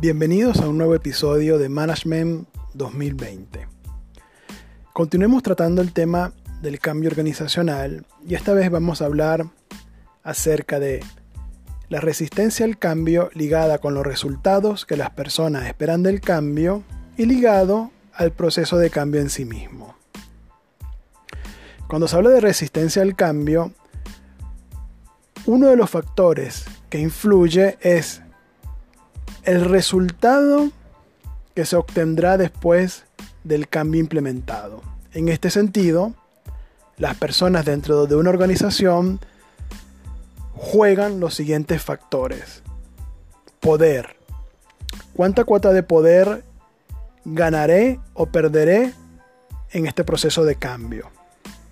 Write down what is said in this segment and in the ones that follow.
Bienvenidos a un nuevo episodio de Management 2020. Continuemos tratando el tema del cambio organizacional y esta vez vamos a hablar acerca de la resistencia al cambio ligada con los resultados que las personas esperan del cambio y ligado al proceso de cambio en sí mismo. Cuando se habla de resistencia al cambio, uno de los factores que influye es el resultado que se obtendrá después del cambio implementado. En este sentido, las personas dentro de una organización juegan los siguientes factores. Poder. ¿Cuánta cuota de poder ganaré o perderé en este proceso de cambio?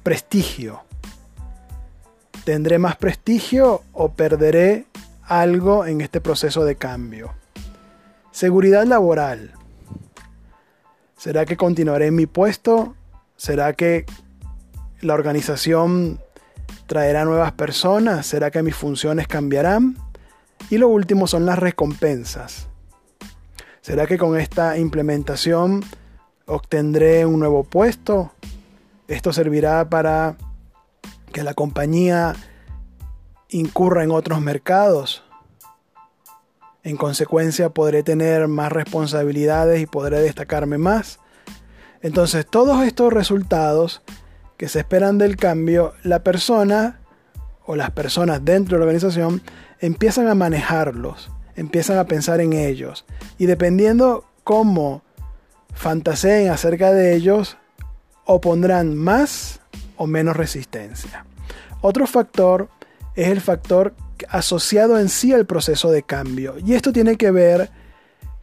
Prestigio. ¿Tendré más prestigio o perderé algo en este proceso de cambio? Seguridad laboral. ¿Será que continuaré en mi puesto? ¿Será que la organización traerá nuevas personas? ¿Será que mis funciones cambiarán? Y lo último son las recompensas. ¿Será que con esta implementación obtendré un nuevo puesto? ¿Esto servirá para que la compañía incurra en otros mercados? En consecuencia podré tener más responsabilidades y podré destacarme más. Entonces todos estos resultados que se esperan del cambio, la persona o las personas dentro de la organización empiezan a manejarlos, empiezan a pensar en ellos. Y dependiendo cómo fantaseen acerca de ellos, opondrán más o menos resistencia. Otro factor es el factor asociado en sí al proceso de cambio. Y esto tiene que ver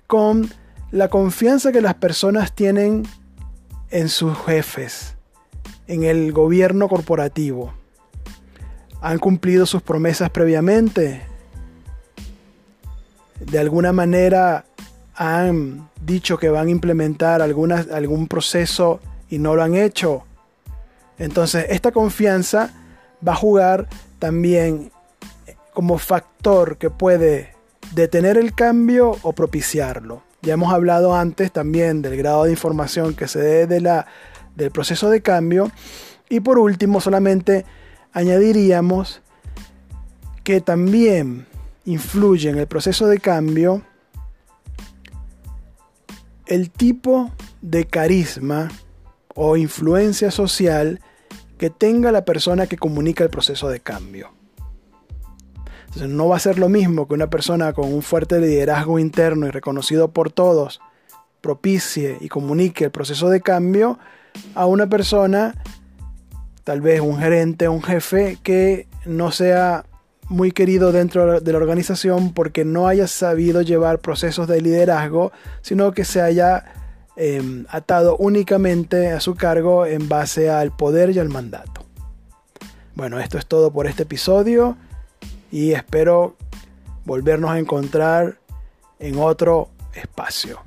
con la confianza que las personas tienen en sus jefes, en el gobierno corporativo. ¿Han cumplido sus promesas previamente? ¿De alguna manera han dicho que van a implementar algún proceso y no lo han hecho? Entonces, esta confianza va a jugar también como factor que puede detener el cambio o propiciarlo. Ya hemos hablado antes también del grado de información que se dé de la, del proceso de cambio. Y por último, solamente añadiríamos que también influye en el proceso de cambio el tipo de carisma o influencia social que tenga la persona que comunica el proceso de cambio no va a ser lo mismo que una persona con un fuerte liderazgo interno y reconocido por todos propicie y comunique el proceso de cambio a una persona, tal vez un gerente, un jefe, que no sea muy querido dentro de la organización porque no haya sabido llevar procesos de liderazgo, sino que se haya em, atado únicamente a su cargo en base al poder y al mandato. Bueno, esto es todo por este episodio y espero volvernos a encontrar en otro espacio.